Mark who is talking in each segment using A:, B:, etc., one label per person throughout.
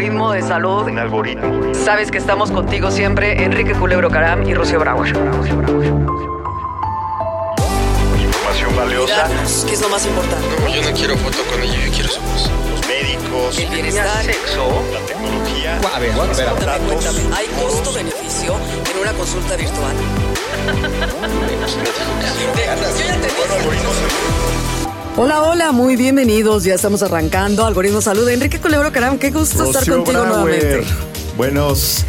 A: Algoritmo de salud.
B: Un algoritmo.
A: Sabes que estamos contigo siempre, Enrique Culebro Caram y Rocío Brauer.
B: Información valiosa.
A: ¿Qué es lo más importante?
C: No, yo no quiero foto con ella, yo quiero su voz.
B: Los médicos.
A: El bienestar.
B: Sexo. La tecnología.
C: A ver, a ver, a ver.
A: Cuéntame, cuéntame, ¿hay costo-beneficio en una consulta virtual? Yo ya te dije.
B: Algoritmo
D: Hola, hola, muy bienvenidos. Ya estamos arrancando Algoritmo Salud. Enrique Culebro Caram, qué gusto estar contigo
B: Brauer.
D: nuevamente.
B: Buenos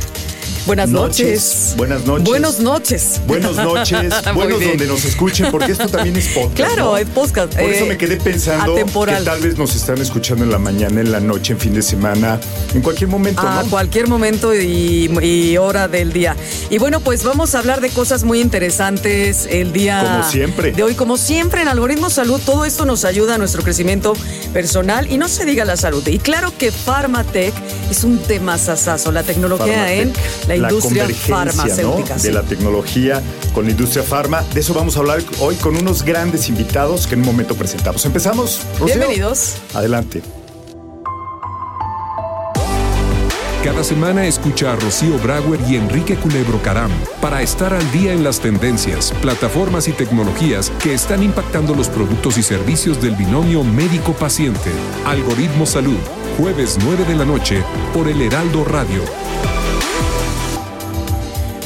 D: Buenas
B: noches.
D: noches.
B: Buenas noches.
D: Buenas noches.
B: Buenas noches. Buenos
D: bien.
B: donde nos escuchen, porque esto también es podcast.
D: Claro,
B: ¿no?
D: es podcast.
B: Por eso
D: eh,
B: me quedé pensando
D: atemporal.
B: que tal vez nos están escuchando en la mañana, en la noche, en fin de semana, en cualquier momento,
D: A
B: ¿no?
D: cualquier momento y, y hora del día. Y bueno, pues vamos a hablar de cosas muy interesantes el día
B: Como siempre.
D: de hoy. Como siempre en Algoritmo Salud, todo esto nos ayuda a nuestro crecimiento personal y no se diga la salud. Y claro que Pharmatech es un tema sasazo, la tecnología en la industria
B: convergencia,
D: farmacéutica.
B: ¿no?
D: sí.
B: De la tecnología con la industria farma. De eso vamos a hablar hoy con unos grandes invitados que en un momento presentamos. ¿Empezamos? Rocío?
D: Bienvenidos.
B: Adelante.
E: Cada semana escucha a Rocío Brauer y Enrique Culebro Caram para estar al día en las tendencias, plataformas y tecnologías que están impactando los productos y servicios del binomio médico-paciente. Algoritmo Salud, jueves 9 de la noche por el Heraldo Radio.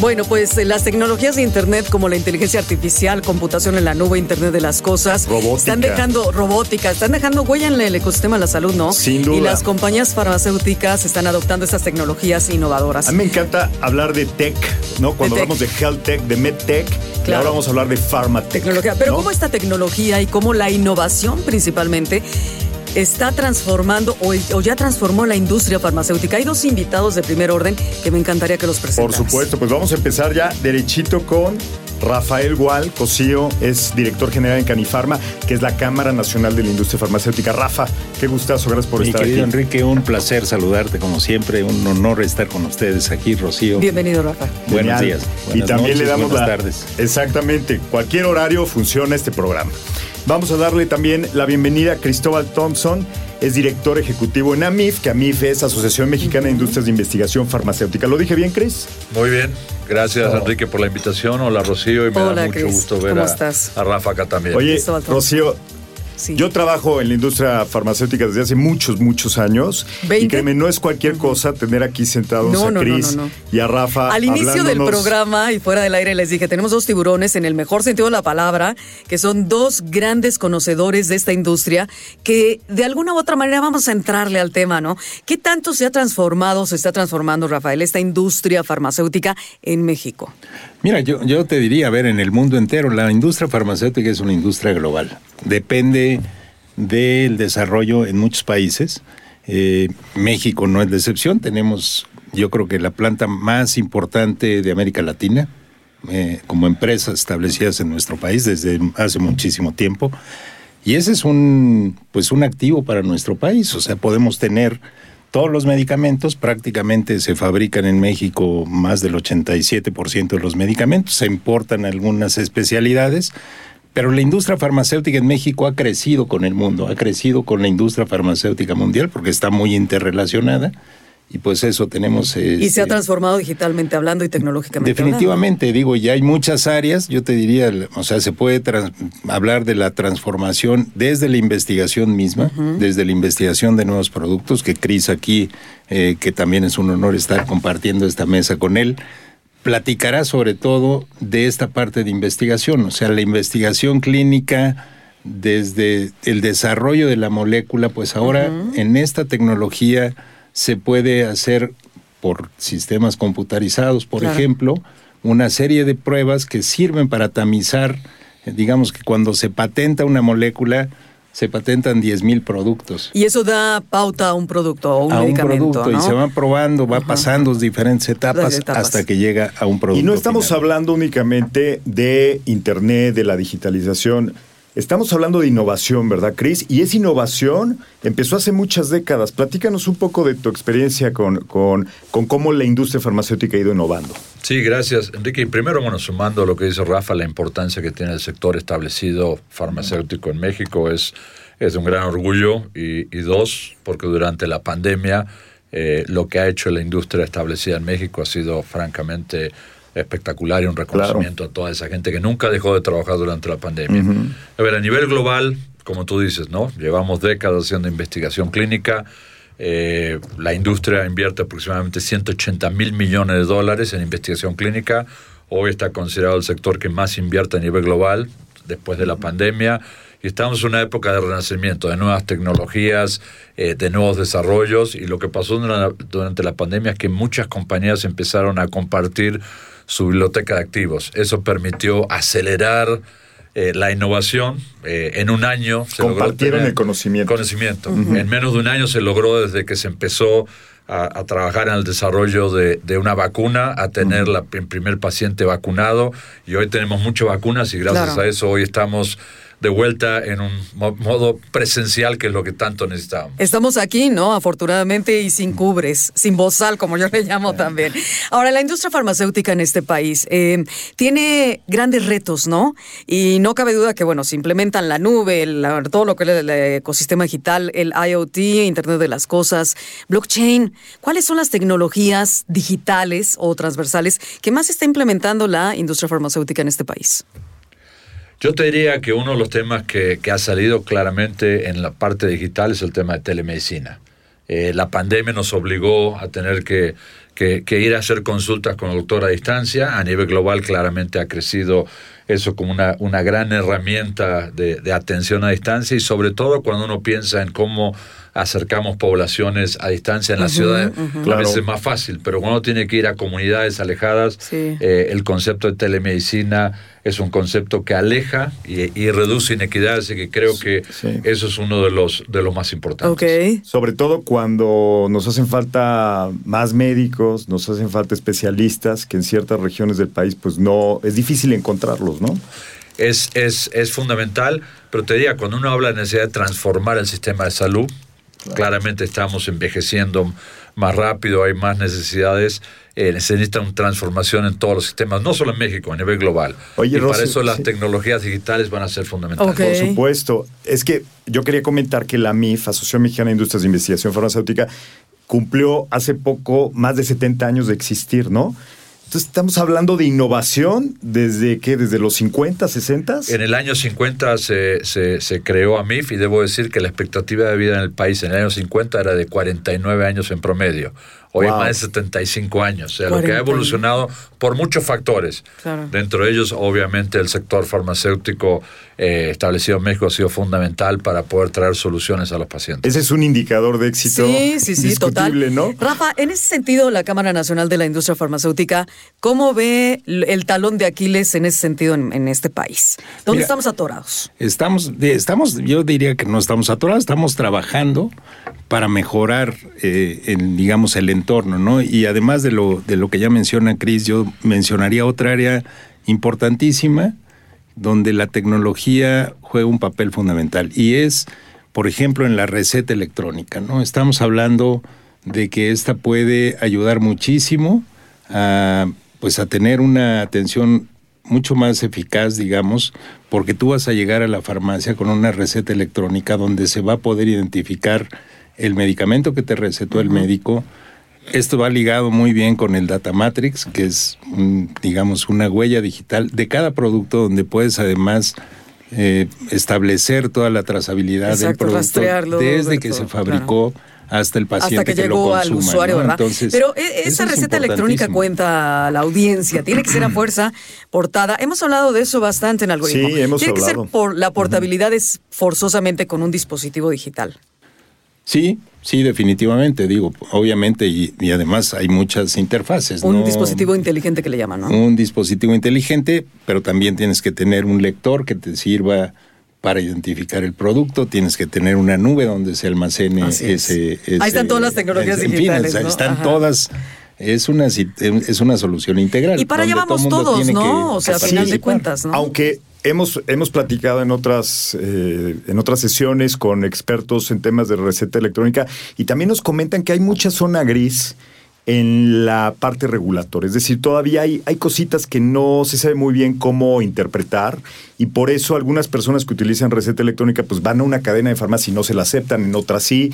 D: Bueno, pues eh, las tecnologías de Internet como la inteligencia artificial, computación en la nube, Internet de las cosas,
B: Robótica.
D: están dejando robótica, están dejando huella en el ecosistema de la salud, ¿no?
B: Sin duda.
D: Y las compañías farmacéuticas están adoptando estas tecnologías innovadoras.
B: A mí me encanta hablar de tech, ¿no? Cuando
D: De
B: hablamos de health tech, de med tech, y
D: Claro.
B: ahora vamos a hablar de pharma tech.
D: Tecnología. Pero
B: ¿no?
D: cómo esta tecnología y cómo la innovación principalmente está transformando o, o ya transformó la industria farmacéutica. Hay dos invitados de primer orden que me encantaría que los
B: Por
D: presentaras.
B: supuesto, pues vamos a empezar ya derechito con Rafael Gual Cosío, es director general en Canifarma, que es la Cámara Nacional de la Industria Farmacéutica. Rafa, qué gustazo, gracias por
F: Mi
B: estar
F: querido
B: aquí.
F: Enrique, un placer saludarte como siempre, un honor estar con ustedes aquí, Rocío.
D: Bienvenido, Rafa.
F: Buenos
B: Genial.
F: días.
B: y
F: buenas
B: también le damos
F: buenas
B: la.
F: tardes.
B: Exactamente, cualquier horario funciona este programa. Vamos a darle también la bienvenida a Cristóbal Thompson, es director ejecutivo en AMIF, que AMIF es Asociación Mexicana de Industrias de Investigación Farmacéutica. ¿Lo dije bien, Cris?
G: Muy bien, gracias Enrique por la invitación. Hola Rocío y me
D: Hola,
G: da mucho gusto ver
D: ¿Cómo
G: a,
D: estás?
G: a Rafa acá también.
B: Oye. Rocío,
D: Sí.
B: Yo trabajo en la industria farmacéutica desde hace muchos, muchos años. Y
D: ¿Veinte?
B: créeme, no es cualquier cosa tener aquí sentados
D: No,
B: a
D: no,
B: Cris
D: no,
B: y a Rafa.
D: Al inicio del programa y fuera del aire les dije, tenemos dos tiburones en el mejor sentido de la palabra, que son dos grandes conocedores de esta industria, que de alguna u otra manera vamos a entrarle al tema, ¿no? ¿Qué tanto se ha transformado, se está transformando, Rafael, esta industria farmacéutica en México?
F: Mira, yo, te diría, a ver, en el mundo entero, la industria farmacéutica es una industria global. Depende del desarrollo en muchos países. Eh, México no es de excepción. Tenemos, yo creo que la planta más importante de América Latina, eh, como empresas establecidas en nuestro país desde hace muchísimo tiempo. Y ese es un, pues un activo para nuestro país. O sea, podemos tener todos los medicamentos, prácticamente se fabrican en México más del 87% de los medicamentos, se importan algunas especialidades, pero la industria farmacéutica en México ha crecido con el mundo, ha crecido con la industria farmacéutica mundial porque está muy interrelacionada y pues eso tenemos...
D: Y se ha
F: este,
D: transformado digitalmente hablando y tecnológicamente
F: Definitivamente, digo, ya hay muchas áreas, yo te diría, o sea, se puede hablar de la transformación desde la investigación misma, desde la investigación de nuevos productos, que Cris aquí, eh, que también es un honor estar compartiendo esta mesa con él, platicará sobre todo de esta parte de investigación, o sea, la investigación clínica desde el desarrollo de la molécula, pues ahora en esta tecnología se puede hacer por sistemas computarizados, por
D: Claro.
F: ejemplo, una serie de pruebas que sirven para tamizar, digamos que cuando se patenta una molécula, se patentan 10 mil productos.
D: Y eso da pauta a un producto o un
F: a un
D: medicamento.
F: producto y se va probando, va pasando diferentes etapas, hasta que llega a un producto.
B: Y no estamos
F: final.
B: hablando únicamente de Internet, de la digitalización. Estamos hablando de innovación, ¿verdad, Cris? Y esa innovación empezó hace muchas décadas. Platícanos un poco de tu experiencia con, con, con cómo la industria farmacéutica ha ido innovando.
G: Sí, gracias, Enrique. Y primero, bueno, sumando a lo que dice Rafa, la importancia que tiene el sector establecido farmacéutico en México es, es un gran orgullo. Y, y dos, porque durante la pandemia eh, lo que ha hecho la industria establecida en México ha sido francamente espectacular y un reconocimiento a toda esa gente que nunca dejó de trabajar durante la pandemia. A ver, a nivel global, como tú dices, ¿no? Llevamos décadas haciendo investigación clínica. Eh, la industria invierte aproximadamente 180 mil millones de dólares en investigación clínica. Hoy está considerado el sector que más invierte a nivel global después de la pandemia. Y estamos en una época de renacimiento, de nuevas tecnologías, eh, de nuevos desarrollos. Y lo que pasó durante la, durante la pandemia es que muchas compañías empezaron a compartir su biblioteca de activos. Eso permitió acelerar eh, la innovación. Eh, en un año se logró
B: Compartieron el conocimiento.
G: conocimiento. En menos de un año se logró desde que se empezó a, a trabajar en el desarrollo de, de una vacuna a tener la, el primer paciente vacunado. Y hoy tenemos muchas vacunas y gracias
D: Claro.
G: a eso hoy estamos de vuelta en un mo- modo presencial que es lo que tanto necesitamos.
D: Estamos aquí, ¿no? Afortunadamente y sin cubres, sin bozal, como yo le llamo también. Ahora, la industria farmacéutica en este país eh, tiene grandes retos, ¿no? Y no cabe duda que, bueno, se implementan la nube, el- todo lo que es el, ecosistema digital, el IoT, Internet de las Cosas, blockchain. ¿Cuáles son las tecnologías digitales o transversales que más está implementando la industria farmacéutica en este país?
G: Yo te diría que uno de los temas que, que ha salido claramente en la parte digital es el tema de telemedicina. Eh, la pandemia nos obligó a tener que, que- que ir a hacer consultas con el doctor a distancia. A nivel global claramente ha crecido eso como una, una gran herramienta de, de atención a distancia y sobre todo cuando uno piensa en cómo acercamos poblaciones a distancia en la ciudad, a
B: Claro.
G: veces es más fácil, pero cuando uno tiene que ir a comunidades alejadas,
D: Sí.
G: eh, el concepto de telemedicina es un concepto que aleja y, y reduce inequidades y que creo que
B: sí.
G: eso es uno de los, de los más importantes.
B: Sobre todo cuando nos hacen falta más médicos, nos hacen falta especialistas, que en ciertas regiones del país pues no, es difícil encontrarlos, ¿no?
G: Es, es, es fundamental, pero te diría, cuando uno habla de necesidad de transformar el sistema de salud, claramente estamos envejeciendo más rápido, hay más necesidades, eh, se necesita una transformación en todos los sistemas, no solo en México, a nivel global.
B: Oye,
G: y para eso las
B: sí.
G: tecnologías digitales van a ser fundamentales.
B: Por supuesto. Es que yo quería comentar que la MIF, Asociación Mexicana de Industrias de Investigación Farmacéutica, cumplió hace poco más de 70 años de existir, ¿no? Entonces estamos hablando de innovación desde qué, desde los 50, 60.
G: En el año 50 se, se, se creó AMIF y debo decir que la expectativa de vida en el país en el año 50 era de 49 años en promedio. Hoy
B: Wow.
G: es más de 75 años. O sea, lo que ha
D: 40.
G: evolucionado por muchos factores.
D: Claro.
G: Dentro de ellos, obviamente, el sector farmacéutico eh, establecido en México ha sido fundamental para poder traer soluciones a los pacientes.
B: Ese es un indicador de éxito
D: Sí, sí, sí, total.
B: ¿no?
D: Rafa, en ese sentido, la Cámara Nacional de la Industria Farmacéutica, ¿cómo ve el talón de Aquiles en ese sentido en, en este país? ¿Dónde
F: Mira,
D: estamos atorados?
F: Estamos, estamos, yo diría que no estamos atorados, estamos trabajando para mejorar, eh, el, digamos, el entorno, ¿no? Y además de lo, de lo que ya menciona Cris, yo mencionaría otra área importantísima donde la tecnología juega un papel fundamental y es, por ejemplo, en la receta electrónica, ¿no? Estamos hablando de que esta puede ayudar muchísimo a, pues, a tener una atención mucho más eficaz, digamos, porque tú vas a llegar a la farmacia con una receta electrónica donde se va a poder identificar el medicamento que te recetó el médico. Esto va ligado muy bien con el Data Matrix, que es, un, digamos, una huella digital de cada producto donde puedes además eh, establecer toda la trazabilidad del producto
D: rastrearlo,
F: desde que se fabricó hasta el paciente
D: Hasta que, llegó al
F: consuma,
D: usuario,
F: ¿no?
D: ¿verdad?
F: Entonces,
D: Pero e- esa
F: es
D: receta electrónica cuenta a la audiencia, tiene que ser a fuerza portada. Hemos hablado de eso bastante en algoritmo.
B: Sí, hemos
D: tiene que ser por la portabilidad es forzosamente con un dispositivo digital.
F: Sí, sí, definitivamente, digo, obviamente, y, y además hay muchas interfaces.
D: Un
F: ¿no?
D: dispositivo inteligente que le llaman, ¿no?
F: Un dispositivo inteligente, pero también tienes que tener un lector que te sirva para identificar el producto, tienes que tener una nube donde se almacene
D: es.
F: ese, ese-
D: Ahí están todas las tecnologías
F: en fin,
D: digitales,
F: o sea,
D: ¿no?
F: están
D: Ajá.
F: todas. Es una, es una solución integral.
D: Y para allá
F: todo
D: vamos
F: mundo
D: todos, ¿no?
F: que
D: O sea, a final de cuentas, ¿no?
B: Aunque hemos, hemos platicado en otras, eh, en otras sesiones con expertos en temas de receta electrónica y también nos comentan que hay mucha zona gris en la parte regulatoria. Es decir, todavía hay, hay cositas que no se sabe muy bien cómo interpretar y por eso algunas personas que utilizan receta electrónica pues van a una cadena de farmacia y no se la aceptan, en otras sí.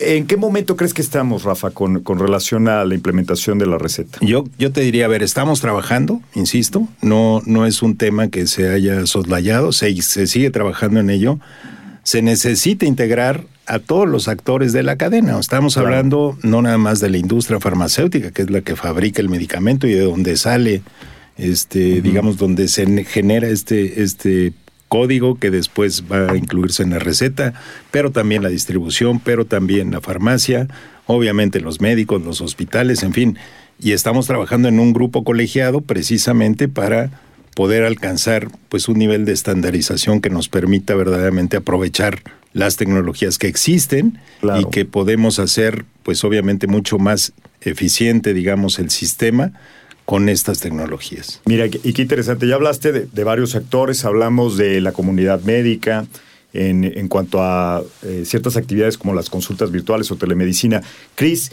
B: ¿En qué momento crees que estamos, Rafa, con, con relación a la implementación de la receta?
F: Yo, yo te diría, a ver, estamos trabajando, insisto, no, no es un tema que se haya soslayado, se, se sigue trabajando en ello. Se necesita integrar a todos los actores de la cadena. Estamos
B: Claro.
F: hablando no nada más de la industria farmacéutica, que es la que fabrica el medicamento y de donde sale, este, digamos, donde se ne- genera este, este código que después va a incluirse en la receta, pero también la distribución, pero también la farmacia, obviamente los médicos, los hospitales, en fin. Y estamos trabajando en un grupo colegiado precisamente para poder alcanzar pues un nivel de estandarización que nos permita verdaderamente aprovechar las tecnologías que existen
B: Claro.
F: y que podemos hacer pues obviamente mucho más eficiente digamos el sistema con estas tecnologías.
B: Mira, y qué interesante, ya hablaste de, varios actores, hablamos de la comunidad médica en, en cuanto a eh, ciertas actividades como las consultas virtuales o telemedicina. Cris,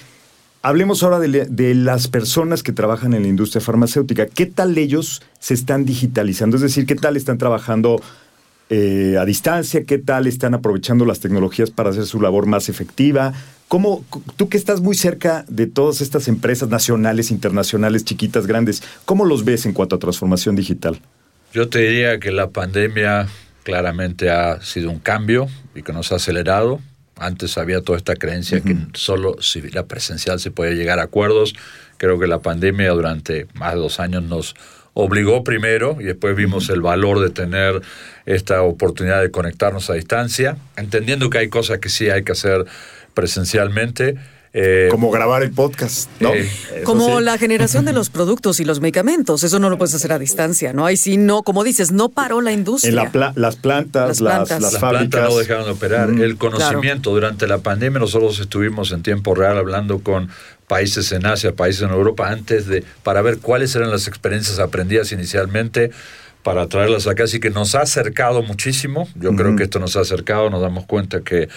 B: hablemos ahora de, de las personas que trabajan en la industria farmacéutica. ¿Qué tal ellos se están digitalizando? Es decir, ¿qué tal están trabajando eh, a distancia? ¿Qué tal están aprovechando las tecnologías para hacer su labor más efectiva? ¿Cómo, tú que estás muy cerca de todas estas empresas nacionales, internacionales, chiquitas, grandes, ¿cómo los ves en cuanto a transformación digital?
G: Yo te diría que la pandemia claramente ha sido un cambio y que nos ha acelerado. Antes había toda esta creencia que solo si la presencial se podía llegar a acuerdos. Creo que la pandemia durante más de dos años nos obligó primero y después vimos el valor de tener esta oportunidad de conectarnos a distancia, entendiendo que hay cosas que sí hay que hacer presencialmente. Eh,
B: Como grabar el podcast, ¿no?
G: Eh,
D: Como
B: sí.
D: la generación de los productos y los medicamentos, eso no lo puedes hacer a distancia, ¿no? Ahí sí, no, como dices, no paró la industria.
B: En la pla- las plantas,
D: Las plantas.
B: las
G: las
B: fábricas.
G: plantas no dejaron de operar.
B: Mm,
G: el conocimiento durante la pandemia, nosotros estuvimos en tiempo real hablando con países en Asia, países en Europa, antes de, para ver cuáles eran las experiencias aprendidas inicialmente para traerlas acá. Así que nos ha acercado muchísimo. Yo creo que esto nos ha acercado, nos damos cuenta que,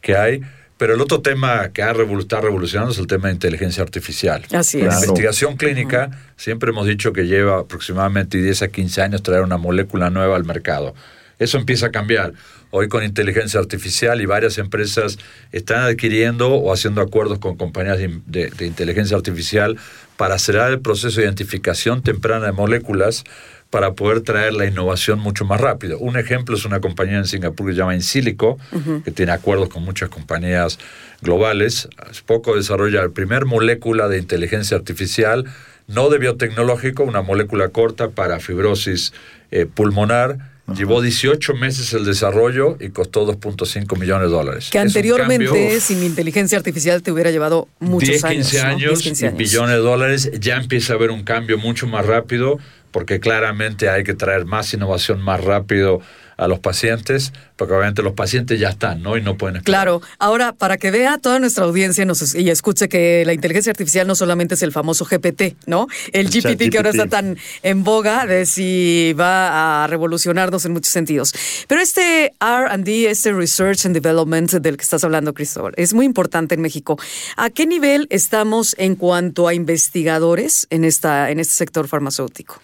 G: que hay. Pero el otro tema que ha revol- está revolucionando es el tema de inteligencia artificial.
D: Así
G: La
D: es.
B: Claro.
G: investigación clínica, siempre hemos dicho que lleva aproximadamente 10 a 15 años traer una molécula nueva al mercado. Eso empieza a cambiar. Hoy con inteligencia artificial y varias empresas están adquiriendo o haciendo acuerdos con compañías de, inteligencia artificial para acelerar el proceso de identificación temprana de moléculas para poder traer la innovación mucho más rápido. Un ejemplo es una compañía en Singapur que se llama Insilico, que tiene acuerdos con muchas compañías globales. Hace poco desarrolla la primer molécula de inteligencia artificial, no de biotecnológico, una molécula corta para fibrosis eh, pulmonar. Llevó 18 meses el desarrollo y costó 2.5 millones de dólares.
D: Que
G: Es
D: anteriormente,
G: cambio-
D: sin inteligencia artificial, te hubiera llevado muchos
G: 10,
D: años.
G: 15
D: ¿no?
G: años,
D: 10, 15
G: y
D: años.
G: billones de dólares, ya empieza a haber un cambio mucho más rápido, porque claramente hay que traer más innovación más rápido a los pacientes, porque obviamente los pacientes ya están, ¿no? Y no pueden esperar.
D: Claro, ahora para que vea toda nuestra audiencia nos, y escuche que la inteligencia artificial no solamente es el famoso GPT, ¿no? El GPT que ahora está tan en boga de si va a revolucionarnos en muchos sentidos. Pero este R&D, este Research and Development del que estás hablando, Cristóbal, es muy importante en México. ¿A qué nivel estamos en cuanto a investigadores en, esta, en este sector farmacéutico?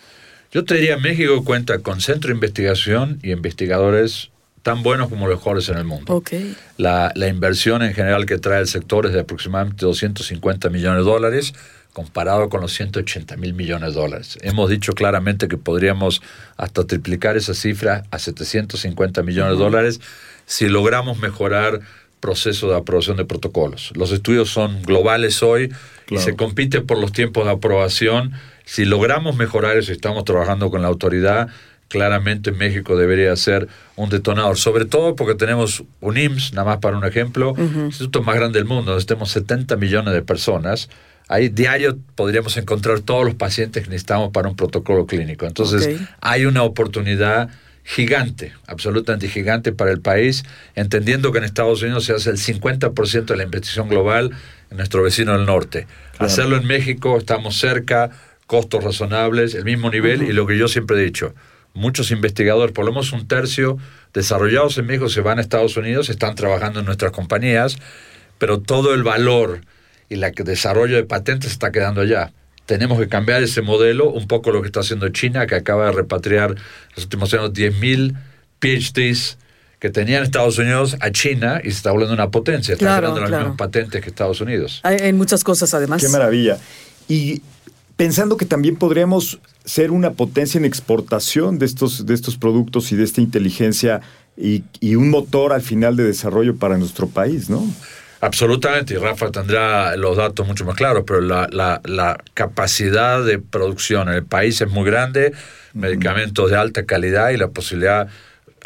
G: Yo te diría, México cuenta con centro de investigación y investigadores tan buenos como los mejores en el mundo.
D: Ok.
G: La, la inversión en general que trae el sector es de aproximadamente 250 millones de dólares, comparado con los 180 mil millones de dólares. Hemos dicho claramente que podríamos hasta triplicar esa cifra a 750 millones de dólares si logramos mejorar proceso de aprobación de protocolos. Los estudios son globales hoy y se compite por los tiempos de aprobación. Si logramos mejorar eso y estamos trabajando con la autoridad, claramente México debería ser un detonador, sobre todo porque tenemos un IMSS, nada más para un ejemplo, el instituto más grande del mundo, donde tenemos 70 millones de personas. Ahí diario podríamos encontrar todos los pacientes que necesitamos para un protocolo clínico. Entonces, hay una oportunidad gigante, absolutamente gigante para el país, entendiendo que en Estados Unidos se hace el 50% de la investigación global en nuestro vecino del norte. Hacerlo en México, estamos cerca, costos razonables, el mismo nivel y lo que yo siempre he dicho, muchos investigadores, por lo menos un tercio, desarrollados en México se van a Estados Unidos, están trabajando en nuestras compañías, pero todo el valor y el desarrollo de patentes está quedando allá. Tenemos que cambiar ese modelo, un poco lo que está haciendo China, que acaba de repatriar los últimos años 10.000 PhDs que tenía en Estados Unidos a China y se está volviendo una potencia. Está
D: Claro,
G: generando las mismas patentes que Estados Unidos.
D: Hay, hay muchas cosas además.
B: Qué maravilla. Y pensando que también podríamos ser una potencia en exportación de estos, de estos productos y de esta inteligencia y, y un motor al final de desarrollo para nuestro país, ¿no?
G: Absolutamente, y Rafa tendrá los datos mucho más claros, pero la, la- la capacidad de producción en el país es muy grande, medicamentos de alta calidad y la posibilidad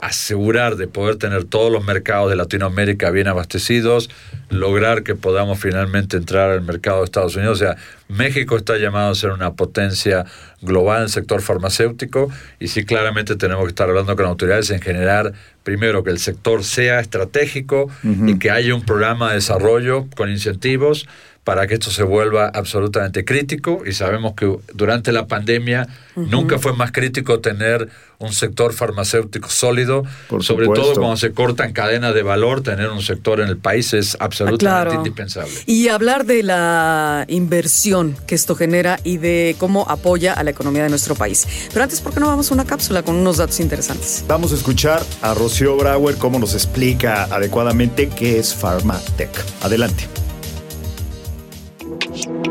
G: asegurar de poder tener todos los mercados de Latinoamérica bien abastecidos, lograr que podamos finalmente entrar al mercado de Estados Unidos. O sea, México está llamado a ser una potencia global en el sector farmacéutico y sí claramente tenemos que estar hablando con autoridades en generar, primero, que el sector sea estratégico y que haya un programa de desarrollo con incentivos para que esto se vuelva absolutamente crítico y sabemos que durante la pandemia nunca fue más crítico tener un sector farmacéutico sólido,
B: Por
G: sobre
B: supuesto.
G: todo cuando se cortan cadenas de valor, tener un sector en el país es absolutamente
D: Ah, claro.
G: indispensable.
D: Y hablar de la inversión que esto genera y de cómo apoya a la economía de nuestro país. Pero antes, ¿por qué no vamos a una cápsula con unos datos interesantes?
B: Vamos a escuchar a Rocío Brauer cómo nos explica adecuadamente qué es Pharmatech. Adelante.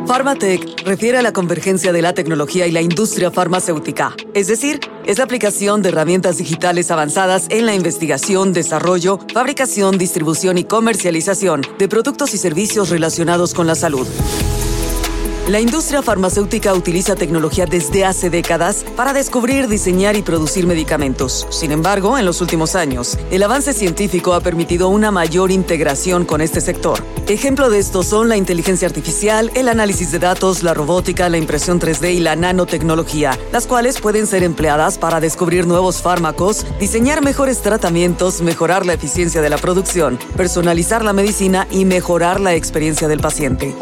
D: Pharmatech refiere a la convergencia de la tecnología y la industria farmacéutica, es decir, es la aplicación de herramientas digitales avanzadas en la investigación, desarrollo, fabricación, distribución y comercialización de productos y servicios relacionados con la salud. La industria farmacéutica utiliza tecnología desde hace décadas para descubrir, diseñar y producir medicamentos. Sin embargo, en los últimos años, el avance científico ha permitido una mayor integración con este sector. Ejemplo de esto son la inteligencia artificial, el análisis de datos, la robótica, la impresión 3D y la nanotecnología, las cuales pueden ser empleadas para descubrir nuevos fármacos, diseñar mejores tratamientos, mejorar la eficiencia de la producción, personalizar la medicina y mejorar la experiencia del paciente.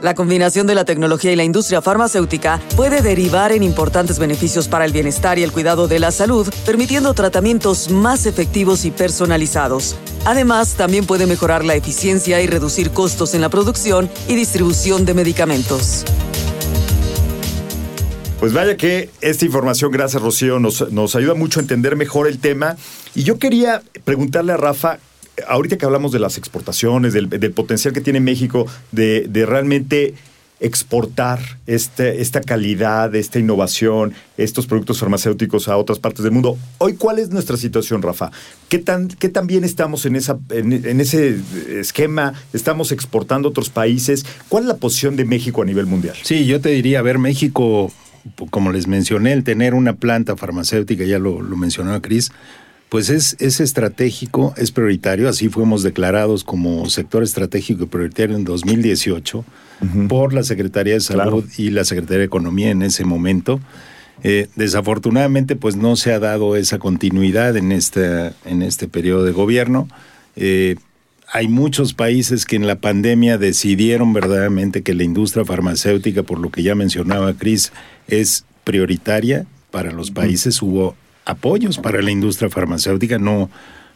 D: La combinación de la tecnología y la industria farmacéutica puede derivar en importantes beneficios para el bienestar y el cuidado de la salud, permitiendo tratamientos más efectivos y personalizados. Además, también puede mejorar la eficiencia y reducir costos en la producción y distribución de medicamentos.
B: Pues vaya que esta información, gracias Rocío, nos, nos ayuda mucho a entender mejor el tema. Y yo quería preguntarle a Rafa, ahorita que hablamos de las exportaciones, del, potencial que tiene México de, realmente exportar este, esta calidad, esta innovación, estos productos farmacéuticos a otras partes del mundo. Hoy, ¿cuál es nuestra situación, Rafa? ¿Qué tan, bien estamos en, ese esquema? ¿Estamos exportando a otros países? ¿Cuál es la posición de México a nivel mundial?
F: Sí, yo te diría, a ver, México, como les mencioné, el tener una planta farmacéutica, ya lo, lo mencionaba Cris, pues es, es estratégico, es prioritario, así fuimos declarados como sector estratégico y prioritario en 2018 por la Secretaría de Salud
B: Claro.
F: y la Secretaría de Economía en ese momento. Eh, desafortunadamente, pues no se ha dado esa continuidad en este, en este periodo de gobierno. Eh, hay muchos países que en la pandemia decidieron verdaderamente que la industria farmacéutica, por lo que ya mencionaba Cris, es prioritaria para los países. Hubo apoyos para la industria farmacéutica, no,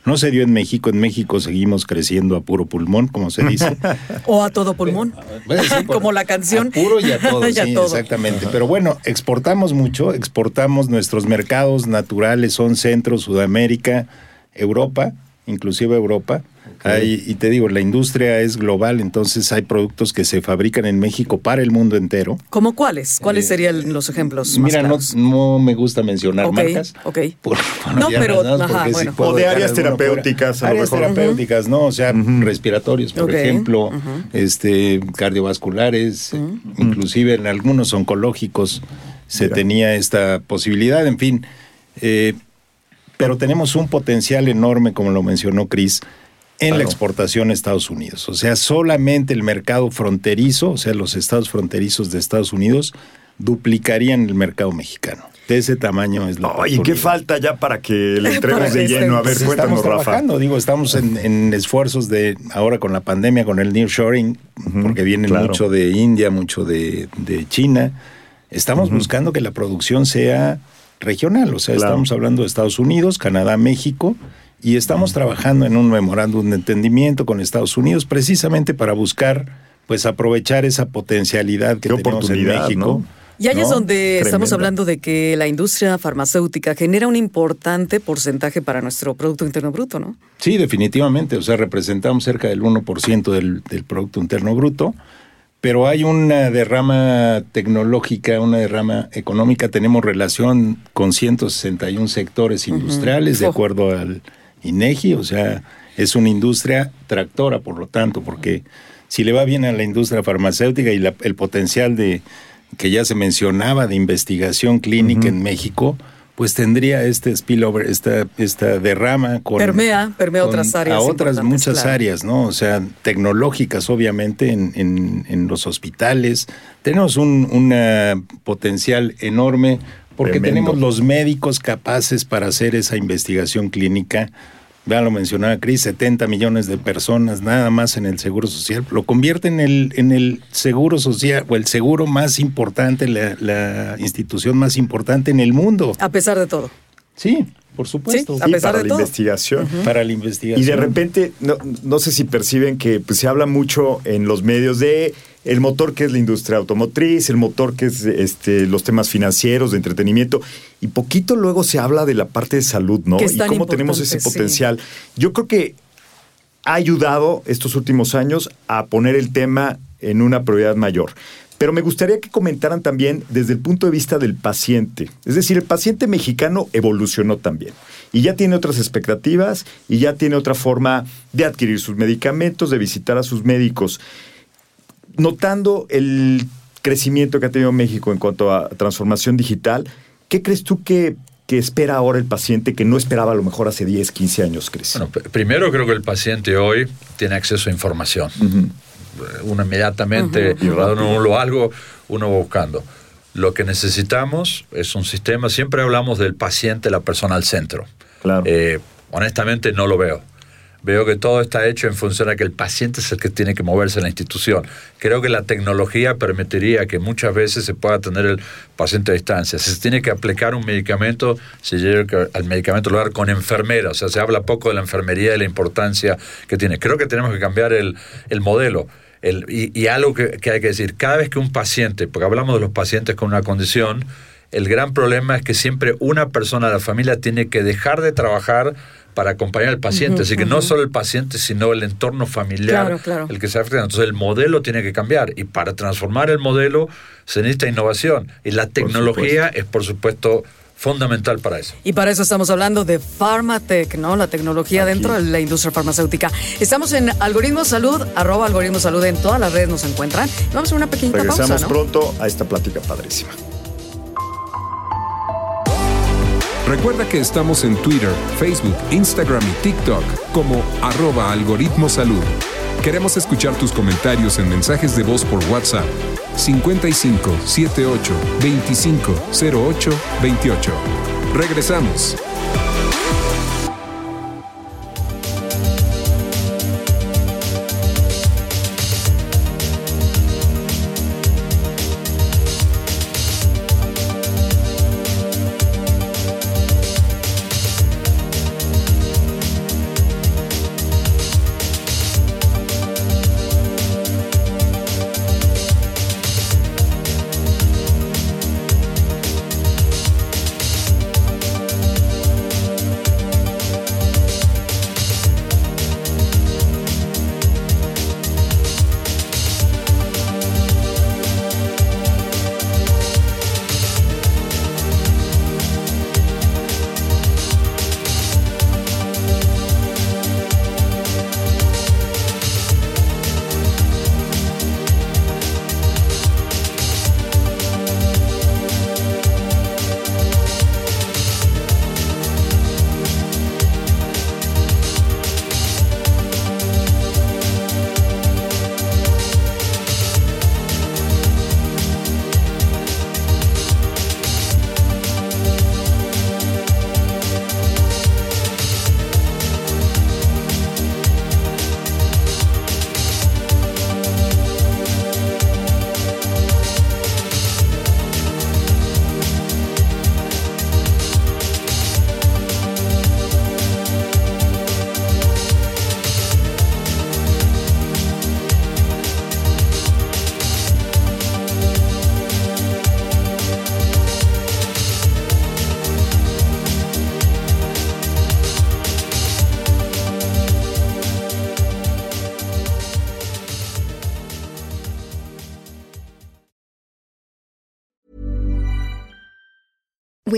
F: no se dio en México. En México seguimos creciendo a puro pulmón, como se dice.
D: O a todo pulmón.
F: Bueno, sí, por-
D: Como la canción.
F: a puro y a todo,
D: Y a
F: sí,
D: todo.
F: exactamente. Pero bueno, exportamos mucho, exportamos nuestros mercados naturales, son Centro, Sudamérica, Europa, inclusive Europa. Hay- y te digo, la industria es global, entonces hay productos que se fabrican en México para el mundo entero.
D: ¿Cómo cuáles? ¿Cuáles serían los ejemplos más
F: Eh, Mira, no,
D: claros?
F: no me gusta mencionar marcas.
D: ok.
F: Por-
D: No, pero,
F: nada
D: ajá,
F: sí
B: O de áreas terapéuticas, a lo
F: Áreas
B: mejor.
F: terapéuticas, ¿no? O sea, respiratorios, por ejemplo, este, cardiovasculares, inclusive en algunos oncológicos se
B: Mira.
F: tenía esta posibilidad, en fin. eh, pero tenemos un potencial enorme, como lo mencionó Cris, en la exportación a Estados Unidos. O sea, solamente el mercado fronterizo, o sea, los estados fronterizos de Estados Unidos, duplicarían el mercado mexicano. De ese tamaño es la
B: Oye, ¿qué falta ya para que le entremos de lleno? A ver,
F: Pues
B: cuéntanos,
F: estamos
B: Rafa.
F: trabajando, digo, estamos en, en esfuerzos de ahora con la pandemia, con el nearshoring, porque viene
B: claro.
F: mucho de India, mucho de, de China. Estamos buscando que la producción sea regional, o sea,
B: Claro.
F: estamos hablando de Estados Unidos, Canadá, México, y estamos trabajando en un memorándum de entendimiento con Estados Unidos precisamente para buscar, pues, aprovechar esa potencialidad que
B: Qué
F: tenemos en México.
B: ¿no?
D: Y ahí es donde estamos hablando de que la industria farmacéutica genera un importante porcentaje para nuestro Producto Interno Bruto, ¿no?
F: Sí, definitivamente. O sea, representamos cerca del 1% del, del Producto Interno Bruto, pero hay una derrama tecnológica, una derrama económica. Tenemos relación con 161 sectores industriales, de acuerdo al INEGI. O sea, es una industria tractora, por lo tanto, porque si le va bien a la industria farmacéutica y la- el potencial de que ya se mencionaba de investigación clínica en México, pues tendría este spillover, esta, esta derrama con...
D: Permea, permea
F: con-
D: otras áreas
F: A otras muchas
D: claro.
F: áreas, ¿no? O sea, tecnológicas, obviamente, en, en- en los hospitales. Tenemos un una potencial enorme porque
B: Tremendo.
F: tenemos los médicos capaces para hacer esa investigación clínica. Ya lo mencionaba Cris, 70 millones de personas nada más en el Seguro Social. Lo convierte en el, en el Seguro Social o el seguro más importante, la, la institución más importante en el mundo.
D: A pesar de todo.
F: Sí, por supuesto.
D: A
B: Sí,
D: pesar
B: para
D: de
B: la
D: todo.
B: investigación.
F: Para la investigación.
B: Y de repente, no, no sé si perciben que pues, se habla mucho en los medios de el motor que es la industria automotriz, el motor que es este, los temas financieros, de entretenimiento, y poquito luego se habla de la parte de salud, ¿no?
D: Que es
B: Y cómo tenemos ese
D: sí.
B: potencial. Yo creo que ha ayudado estos últimos años a poner el tema en una prioridad mayor. Pero me gustaría que comentaran también desde el punto de vista del paciente. Es decir, el paciente mexicano evolucionó también y ya tiene otras expectativas y ya tiene otra forma de adquirir sus medicamentos, de visitar a sus médicos. Notando el crecimiento que ha tenido México en cuanto a transformación digital, ¿qué crees tú que, que espera ahora el paciente que no esperaba a lo mejor hace 10, 15 años, Cris?
G: Bueno, pr- primero creo que el paciente hoy tiene acceso a información. Uno inmediatamente, cuando uno lo algo, uno va buscando. Lo que necesitamos es un sistema, siempre hablamos del paciente, la persona al centro.
B: Claro.
G: Eh, honestamente no lo veo. Veo que todo está hecho en función a que el paciente es el que tiene que moverse en la institución. Creo que la tecnología permitiría que muchas veces se pueda tener el paciente a distancia. Si se tiene que aplicar un medicamento, se llega al medicamento al lugar con enfermera. O sea, se habla poco de la enfermería y de la importancia que tiene. Creo que tenemos que cambiar el, el modelo. El- y, y algo que, que hay que decir, cada vez que un paciente, porque hablamos de los pacientes con una condición, el gran problema es que siempre una persona de la familia tiene que dejar de trabajar para acompañar al paciente. Así que no solo el paciente, sino el entorno familiar
D: Claro, claro.
G: el que se afecta. Entonces el modelo tiene que cambiar. Y para transformar el modelo se necesita innovación. Y la tecnología es, por supuesto, fundamental para eso.
D: Y para eso estamos hablando de Pharmatech, ¿no? La tecnología dentro de la industria farmacéutica. Estamos en Algoritmo Salud, arroba Algoritmo Salud, en todas las redes nos encuentran. Vamos a una
B: Regresamos
D: pausa, ¿no?
B: pronto a esta plática padrísima.
E: Recuerda que estamos en Twitter, Facebook, Instagram y TikTok como arroba algoritmo salud. Queremos escuchar tus comentarios en mensajes de voz por WhatsApp 55 78 25 08 28. Regresamos.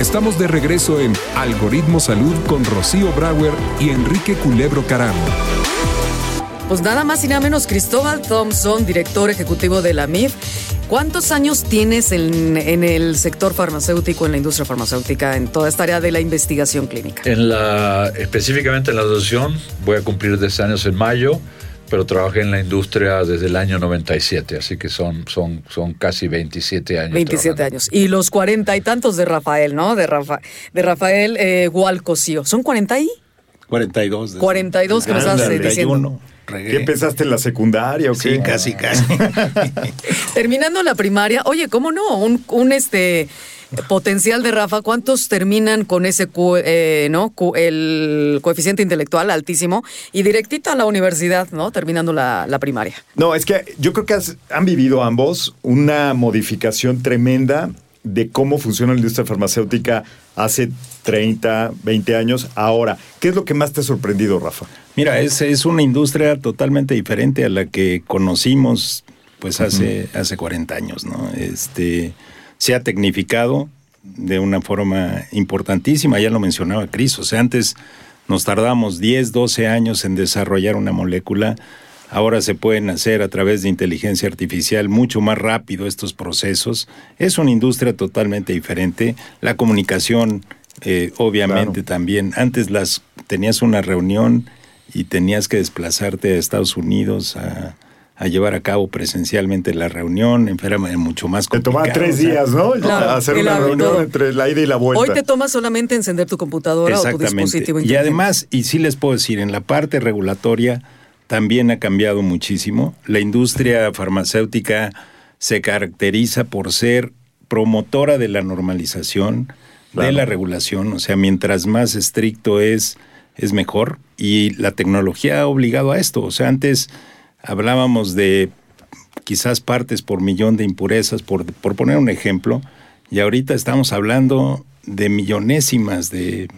E: Estamos de regreso en Algoritmo Salud con Rocío Brauer y Enrique Culebro Caram.
D: Pues nada más y nada menos, Cristóbal Thompson, director ejecutivo de la MIF. ¿Cuántos años tienes en, en, el sector farmacéutico, en la industria farmacéutica, en toda esta área de la investigación clínica?
G: En la, específicamente en la asociación, voy a cumplir 10 años en mayo, pero trabajé en la industria desde el año 97, así que son, son, son casi 27 años.
D: 27
G: trabajando.
D: años. Y los cuarenta y tantos de Rafael, ¿no? De, Rafa, de Rafael eh, Gualcosío. ¿Son 40 y?
F: 42. desde-
D: 42 que nos
F: el
D: diciendo.
F: 31, regué.
B: ¿Qué empezaste en la secundaria o qué?
F: Sí, casi, casi.
D: Terminando la primaria, oye, ¿cómo no? Un, un, este potencial de Rafa, ¿cuántos terminan con ese cu- eh, no Cu- el coeficiente intelectual altísimo y directito a la universidad, ¿no? Terminando la, la primaria.
B: No, es que yo creo que has- han vivido ambos una modificación tremenda de cómo funciona la industria farmacéutica hace 30, 20 años. Ahora, ¿qué es lo que más te ha sorprendido, Rafa?
F: Mira, es, es una industria totalmente diferente a la que conocimos pues hace, hace 40 años, ¿no? Este, se ha tecnificado de una forma importantísima, ya lo mencionaba Cris, o sea, antes nos tardamos 10, 12 años en desarrollar una molécula, ahora se pueden hacer a través de inteligencia artificial mucho más rápido estos procesos, es una industria totalmente diferente, la comunicación eh, obviamente también, antes las tenías una reunión y tenías que desplazarte a Estados Unidos a, a llevar a cabo presencialmente la reunión, era mucho más
B: Te
F: complicado.
B: tomaba tres
F: o sea,
B: días, ¿no?
D: Claro,
B: Hacer una reunión entre la ida y la vuelta.
D: Hoy te toma solamente encender tu computadora o tu dispositivo
F: Y además, y sí les puedo decir, en la parte regulatoria también ha cambiado muchísimo. La industria farmacéutica se caracteriza por ser promotora de la normalización, de la regulación, o sea, mientras más estricto es, es mejor. Y la tecnología ha obligado a esto. O sea, antes hablábamos de quizás partes por millón de impurezas, por, por poner un ejemplo, y ahorita estamos hablando de millonésimas de,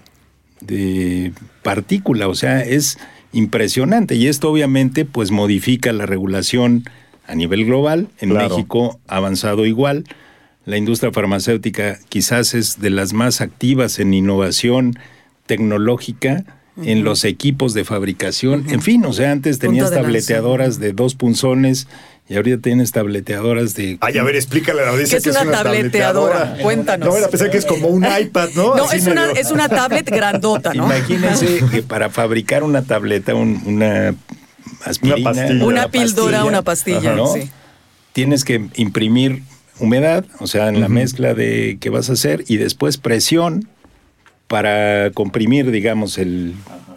F: de partícula, o sea, es impresionante y esto obviamente pues modifica la regulación a nivel global, en
B: Claro.
F: México avanzado igual, la industria farmacéutica quizás es de las más activas en innovación tecnológica, en los equipos de fabricación, en fin, o sea, antes tenías
D: de
F: tableteadoras de dos punzones y ahorita tienes tableteadoras de...
B: Ay, a ver, explícale a la audiencia
D: ¿Qué es una tableteadora? Cuéntanos.
B: No, era pensar que es como un iPad, ¿no?
D: No, es una, es una tablet grandota, ¿no?
F: Imagínense que para fabricar una tableta, un- una aspirina,
B: pastilla.
D: Una pildora, una pastilla,
F: ¿no?
D: sí.
F: Tienes que imprimir humedad, o sea, en la mezcla de que vas a hacer, y después presión para comprimir, digamos, el,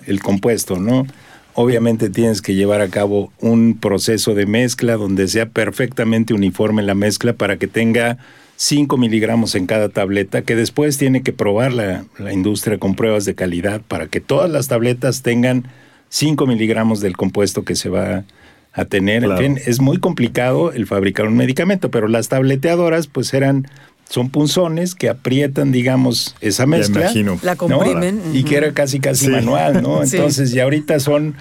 F: el compuesto, ¿no? Obviamente tienes que llevar a cabo un proceso de mezcla donde sea perfectamente uniforme la mezcla para que tenga 5 miligramos en cada tableta, que después tiene que probar la, la industria con pruebas de calidad para que todas las tabletas tengan 5 miligramos del compuesto que se va a tener.
B: Claro.
F: En fin, es muy complicado el fabricar un medicamento, pero las tableteadoras pues eran, son punzones que aprietan, digamos, esa mezcla.
B: imagino.
D: La
F: ¿no?
D: comprimen.
F: Y que era casi casi
B: Sí.
F: manual, ¿no?
D: Sí.
F: Entonces, y ahorita son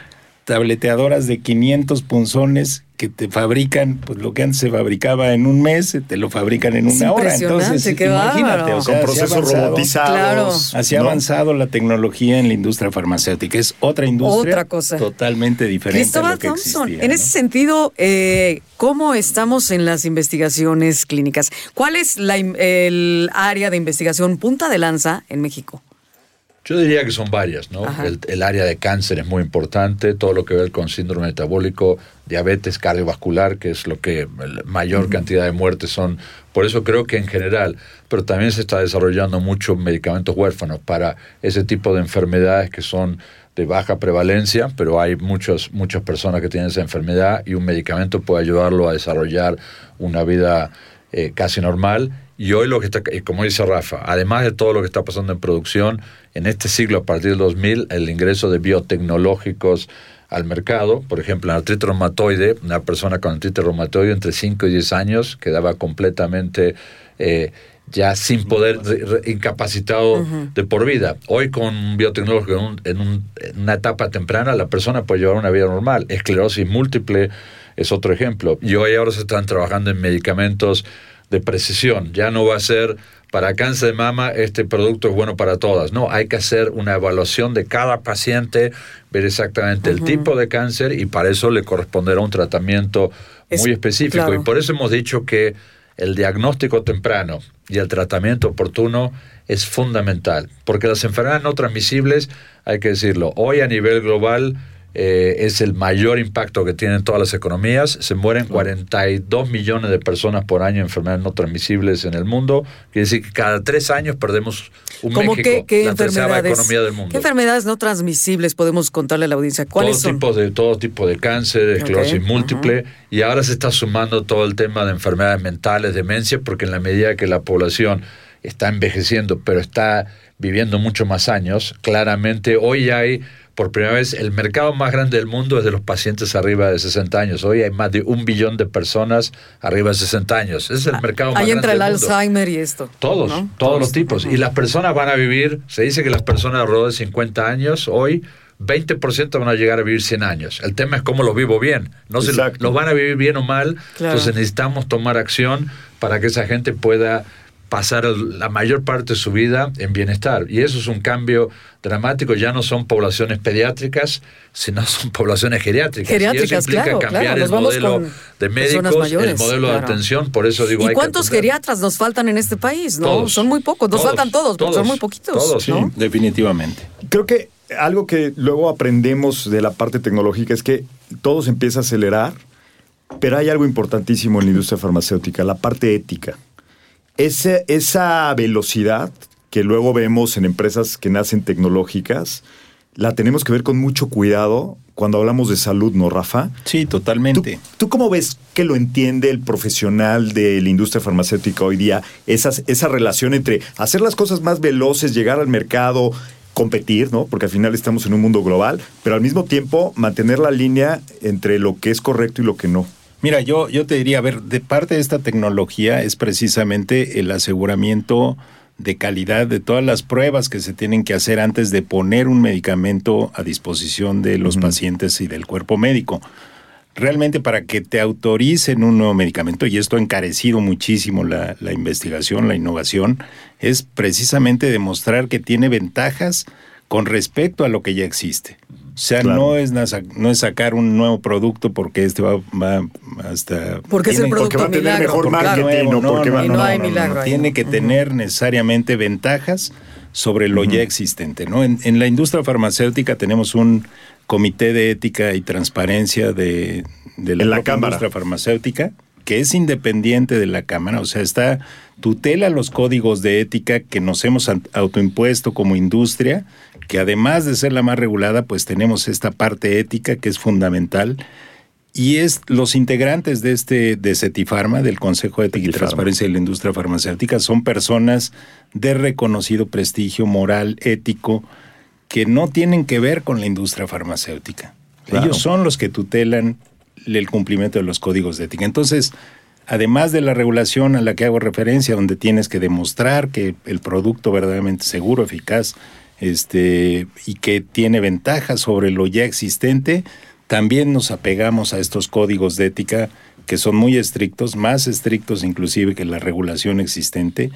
F: tableteadoras de 500 punzones que te fabrican, pues lo que antes se fabricaba en un mes, te lo fabrican en
D: Es
F: una hora. Entonces,
D: qué
F: imagínate, o sea,
B: Con procesos
F: avanzado-
B: robotizados.
F: Así ha
B: ¿no?
F: avanzado la tecnología en la industria farmacéutica. Es otra industria
D: Otra cosa.
F: totalmente diferente a
D: Cristóbal
F: lo que
D: Thompson,
F: existía,
D: en
F: ¿no?
D: ese sentido, eh, ¿cómo estamos en las investigaciones clínicas? ¿Cuál es la el área de investigación punta de lanza en México?
G: Yo diría que son varias, ¿no? El, el área de cáncer es muy importante, todo lo que ve con síndrome metabólico, diabetes cardiovascular, que es lo que mayor cantidad de muertes son. Por eso creo que en general, pero también se está desarrollando muchos medicamentos huérfanos para ese tipo de enfermedades que son de baja prevalencia, pero hay muchos, muchas personas que tienen esa enfermedad y un medicamento puede ayudarlo a desarrollar una vida eh, casi normal. Y hoy lo que está, como dice Rafa, además de todo lo que está pasando en producción, en este siglo, a partir del 2000, el ingreso de biotecnológicos al mercado, por ejemplo, en artritis reumatoide, una persona con artritis reumatoide entre 5 y 10 años quedaba completamente eh, ya sin poder, incapacitado de por vida. Hoy con un biotecnológico en, un- en un- en una etapa temprana, la persona puede llevar una vida normal. Esclerosis múltiple es otro ejemplo. Y hoy ahora se están trabajando en medicamentos de precisión. Ya no va a ser para cáncer de mama este producto es bueno para todas. No, hay que hacer una evaluación de cada paciente, ver exactamente el tipo de cáncer y para eso le corresponderá un tratamiento
D: Es-
G: muy específico.
D: claro.
G: Y por eso hemos dicho que el diagnóstico temprano y el tratamiento oportuno es fundamental, porque las enfermedades no transmisibles, hay que decirlo, hoy a nivel global eh, es el mayor impacto que tienen todas las economías. Se mueren 42 millones de personas por año en enfermedades no transmisibles en el mundo. Quiere decir que cada tres años perdemos un
D: ¿Cómo
G: México,
D: qué, qué
G: la tercera
D: enfermedades?
G: economía del mundo.
D: ¿Qué enfermedades no transmisibles podemos contarle a la audiencia? ¿Cuáles
G: todo
D: son?
G: tipo de todo tipo de cáncer, esclerosis
D: Ok,
G: múltiple y ahora se está sumando todo el tema de enfermedades mentales, demencia, porque en la medida que la población está envejeciendo, pero está viviendo mucho más años, claramente hoy hay por primera vez el mercado más grande del mundo es de los pacientes arriba de 60 años. Hoy hay más de un billón de personas arriba de 60 años. Ese es el mercado más
D: Ahí
G: grande
D: entra el
G: del mundo.
D: Alzheimer y esto.
G: Todos,
D: ¿no?
G: todos los tipos. Y las personas van a vivir, se dice que las personas alrededor de 50 años hoy, 20% van a llegar a vivir 100 años. El tema es cómo lo vivo bien. No se lo, lo van a vivir bien o mal.
D: Claro.
G: Entonces necesitamos tomar acción para que esa gente pueda pasar la mayor parte de su vida en bienestar. Y eso es un cambio dramático. Ya no son poblaciones pediátricas, sino son poblaciones geriátricas. y
D: Geriátricas,
G: eso implica
D: claro,
G: cambiar
D: claro.
G: El
D: vamos
G: modelo de médicos,
D: mayores,
G: el modelo de atención. Por eso digo,
D: ¿Y cuántos geriatras nos faltan en este país? No,
G: Todos.
D: son muy pocos. Nos
G: Todos,
D: faltan todos, porque son
G: todos,
D: muy poquitos.
G: todos,
F: Sí,
D: ¿no?
F: definitivamente.
B: Creo que algo que luego aprendemos de la parte tecnológica es que todo se empieza a acelerar, pero hay algo importantísimo en la industria farmacéutica, la parte ética. Ese- esa velocidad que luego vemos en empresas que nacen tecnológicas, la tenemos que ver con mucho cuidado cuando hablamos de salud, ¿no, Rafa?
F: Sí,
B: ¿Tú,
F: totalmente.
B: tú cómo ves que lo entiende el profesional de la industria farmacéutica hoy día? Esas, esa relación entre hacer las cosas más veloces, llegar al mercado, competir, ¿no? Porque al final estamos en un mundo global, pero al mismo tiempo mantener la línea entre lo que es correcto y lo que no.
F: Mira, yo, yo te diría, a ver, de parte de esta tecnología es precisamente el aseguramiento de calidad de todas las pruebas que se tienen que hacer antes de poner un medicamento a disposición de los pacientes y del cuerpo médico. Realmente para que te autoricen un nuevo medicamento, y esto ha encarecido muchísimo la, la investigación, la innovación, es precisamente demostrar que tiene ventajas con respecto a lo que ya existe. O sea,
B: Claro.
F: no, es, no es sacar un nuevo producto porque este va, va hasta...
D: Porque es el producto
B: va a tener
D: milagro.
B: mejor marketing,
F: nuevo,
B: no, porque va-
D: no hay milagro.
F: Tiene que tener necesariamente ventajas sobre lo ya existente. ¿no? En, en la industria farmacéutica tenemos un comité de ética y transparencia de, de la,
B: En la
F: industria farmacéutica que es independiente de la Cámara, o sea, está tutela los códigos de ética que nos hemos autoimpuesto como industria, que además de ser la más regulada, pues tenemos esta parte ética que es fundamental y es los integrantes de este de Cetifarma, del Consejo de Ética y. Transparencia de la Industria Farmacéutica, son personas de reconocido prestigio moral, ético, que no tienen que ver con la industria farmacéutica.
B: Claro.
F: Ellos son los que tutelan el cumplimiento de los códigos de ética. Entonces, además de la regulación a la que hago referencia, donde tienes que demostrar que el producto verdaderamente seguro, eficaz, este, y que tiene ventajas sobre lo ya existente, también nos apegamos a estos códigos de ética que son muy estrictos, más estrictos inclusive que la regulación existente,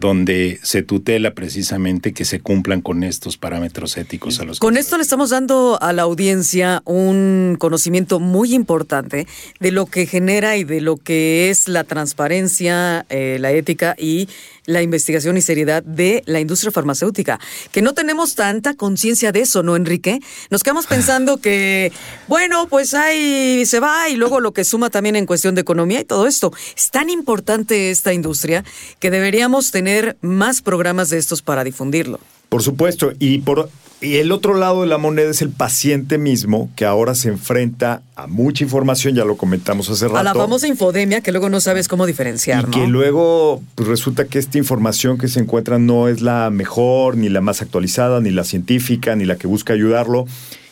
F: donde se tutela precisamente que se cumplan con estos parámetros éticos a los
D: Con esto le estamos dando a la audiencia un conocimiento muy importante de lo que genera y de lo que es la transparencia, eh, la ética y la investigación y seriedad de la industria farmacéutica. Que no tenemos tanta conciencia de eso, ¿no, Enrique? Nos quedamos pensando que, bueno, pues ahí se va y luego lo que suma también en cuestión de economía y todo esto. Es tan importante esta industria que deberíamos tener más programas de estos para difundirlo.
B: Por supuesto, y por y el otro lado de la moneda es el paciente mismo que ahora se enfrenta a mucha información, ya lo comentamos hace rato.
D: A la famosa infodemia que luego no sabes cómo diferenciar,
B: y
D: ¿no?
B: que luego pues, resulta que esta información que se encuentra no es la mejor, ni la más actualizada, ni la científica, ni la que busca ayudarlo.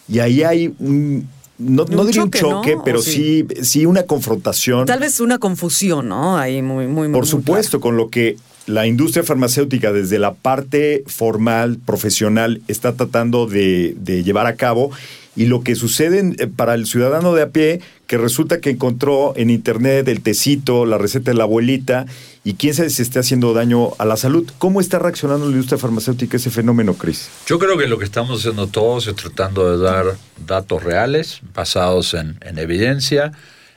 B: Y ahí hay un, no, no diría un
D: choque,
B: pero
D: ¿O
B: sí? sí una confrontación.
D: Tal vez una confusión, ¿no? Ahí muy, muy,
B: Por
D: muy
B: supuesto, con lo que la industria farmacéutica desde la parte formal, profesional, está tratando de, de llevar a cabo y lo que sucede eh, para el ciudadano de a pie, que resulta que encontró en internet el tecito, la receta de la abuelita y quién sabe si esté haciendo daño a la salud. ¿Cómo está reaccionando la industria farmacéutica a ese fenómeno, Cris?
G: Yo creo que lo que estamos haciendo todos es tratando de dar datos reales, basados en, en evidencia,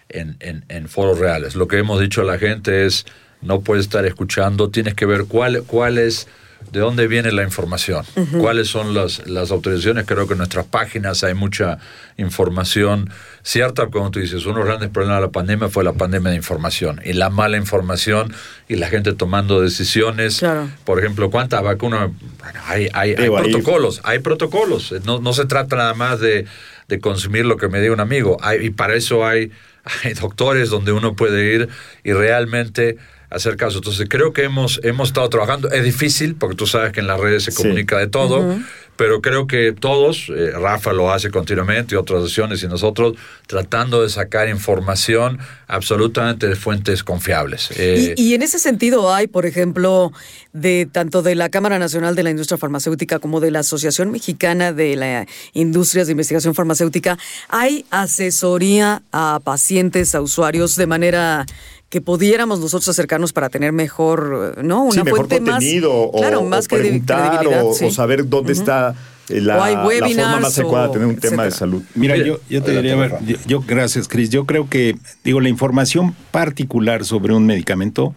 G: en, en- en foros reales. Lo que hemos dicho a la gente es, no puedes estar escuchando, tienes que ver cuál, cuál es, de dónde viene la información, cuáles son las, las autorizaciones. Creo que en nuestras páginas hay mucha información cierta, como tú dices, uno de los grandes problemas de la pandemia fue la pandemia de información y la mala información y la gente tomando decisiones.
D: Claro.
G: Por ejemplo, ¿cuántas vacunas? Bueno, hay, hay, hay
B: ahí-
G: protocolos, hay protocolos. No, no se trata nada más de, de consumir lo que me diga un amigo. Hay, y para eso hay, hay doctores donde uno puede ir y realmente hacer caso. Entonces creo que hemos, hemos estado trabajando. Es difícil porque tú sabes que en las redes se
B: Sí.
G: comunica de todo. Pero creo que todos, eh, Rafa lo hace continuamente y otras acciones y nosotros tratando de sacar información absolutamente de fuentes confiables. Eh,
D: Y, y en ese sentido hay, por ejemplo, de tanto de la Cámara Nacional de la Industria Farmacéutica como de la Asociación Mexicana de la Industrias de Investigación Farmacéutica, hay asesoría a pacientes, a usuarios de manera que pudiéramos nosotros acercarnos para tener mejor, ¿no? Una
B: sí, mejor
D: fuente
B: contenido
D: más,
B: o,
D: claro,
B: o
D: más credi-
B: preguntar o,
D: sí.
B: o saber dónde está eh, la,
D: O hay
B: la forma más adecuada de
D: o
B: tener un tema de salud.
F: Mira, yo, yo te diría, a ver, yo, yo- gracias, Cris. Yo creo que, digo, la información particular sobre un medicamento,